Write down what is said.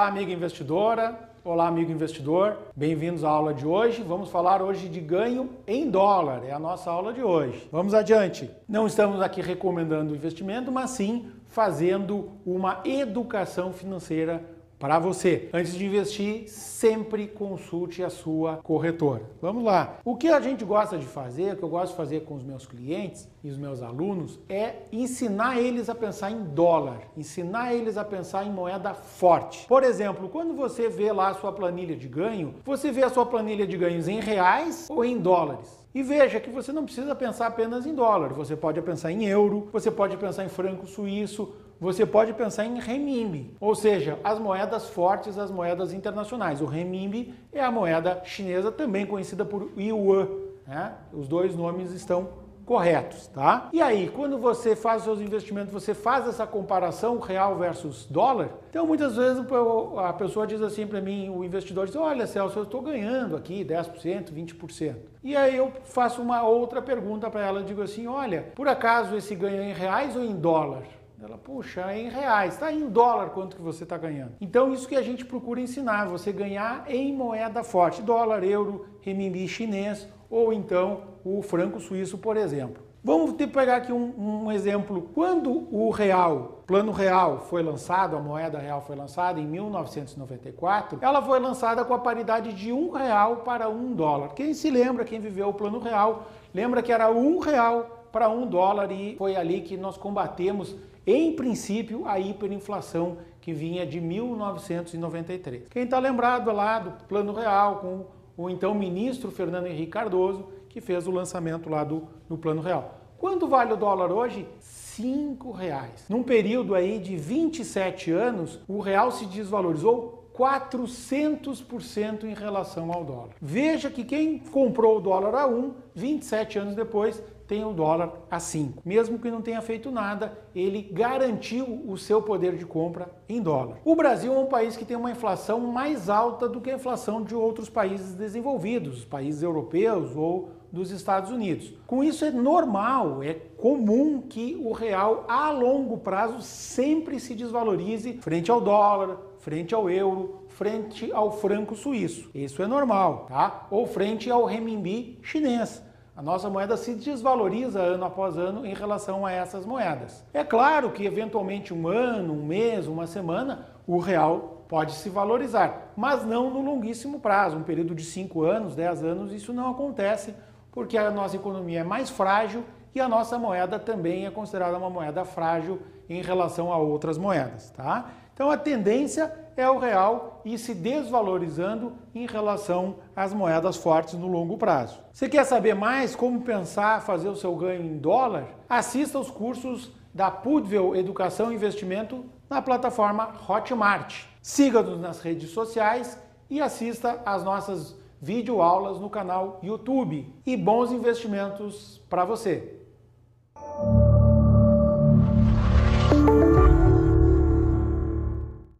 Olá, amiga investidora. Olá, amigo investidor. Bem-vindos à aula de hoje. Vamos falar hoje de ganho em dólar. É a nossa aula de hoje. Vamos adiante. Não estamos aqui recomendando investimento, mas sim fazendo uma educação financeira para você. Antes de investir, sempre consulte a sua corretora. Vamos lá. O que a gente gosta de fazer, o que eu gosto de fazer com os meus clientes e os meus alunos é ensinar eles a pensar em dólar, ensinar eles a pensar em moeda forte. Por exemplo, quando você vê lá a sua planilha de ganho, você vê a sua planilha de ganhos em reais ou em dólares. E veja que você não precisa pensar apenas em dólar, você pode pensar em euro, você pode pensar em franco suíço, você pode pensar em renminbi, ou seja, as moedas fortes, as moedas internacionais. O renminbi é a moeda chinesa, também conhecida por yuan. Né? Os dois nomes estão corretos, tá? E aí, quando você faz seus investimentos, você faz essa comparação real versus dólar? Então, muitas vezes a pessoa diz assim para mim, o investidor diz, olha Celso, eu estou ganhando aqui 10%, 20%. E aí eu faço uma outra pergunta para ela, digo assim, olha, por acaso esse ganho é em reais ou em dólar? Ela, puxa, é em reais, está em dólar quanto que você está ganhando. Então, isso que a gente procura ensinar, você ganhar em moeda forte, dólar, euro, renminbi chinês ou então o franco suíço, por exemplo. Vamos ter que pegar aqui um, um, exemplo. Quando o real, plano real, foi lançado, a moeda real foi lançada em 1994, ela foi lançada com a paridade de um real para um dólar. Quem se lembra, quem viveu o plano real, lembra que era um real para um dólar e foi ali que nós combatemos em princípio, a hiperinflação que vinha de 1993. Quem está lembrado lá do Plano Real com o então ministro Fernando Henrique Cardoso, que fez o lançamento lá do no Plano Real. Quanto vale o dólar hoje? Cinco reais. Num período aí de 27 anos, o real se desvalorizou 400% em relação ao dólar. Veja que quem comprou o dólar a 1, 27 anos depois, tem o dólar a 5. Mesmo que não tenha feito nada, ele garantiu o seu poder de compra em dólar. O Brasil é um país que tem uma inflação mais alta do que a inflação de outros países desenvolvidos, os países europeus ou dos Estados Unidos. Com isso é normal, é comum que o real a longo prazo sempre se desvalorize frente ao dólar, frente ao euro, frente ao franco suíço. Isso é normal, tá? Ou frente ao renminbi chinês. A nossa moeda se desvaloriza ano após ano em relação a essas moedas. É claro que, eventualmente, um ano, um mês, uma semana, o real pode se valorizar, mas não no longuíssimo prazo, um período de 5 anos, 10 anos, isso não acontece porque a nossa economia é mais frágil e a nossa moeda também é considerada uma moeda frágil em relação a outras moedas, tá? Então a tendência é o real ir se desvalorizando em relação às moedas fortes no longo prazo. Você quer saber mais como pensar fazer o seu ganho em dólar? Assista os cursos da Pudvel Educação e Investimento na plataforma Hotmart. Siga-nos nas redes sociais e assista às nossas videoaulas no canal YouTube. E bons investimentos para você!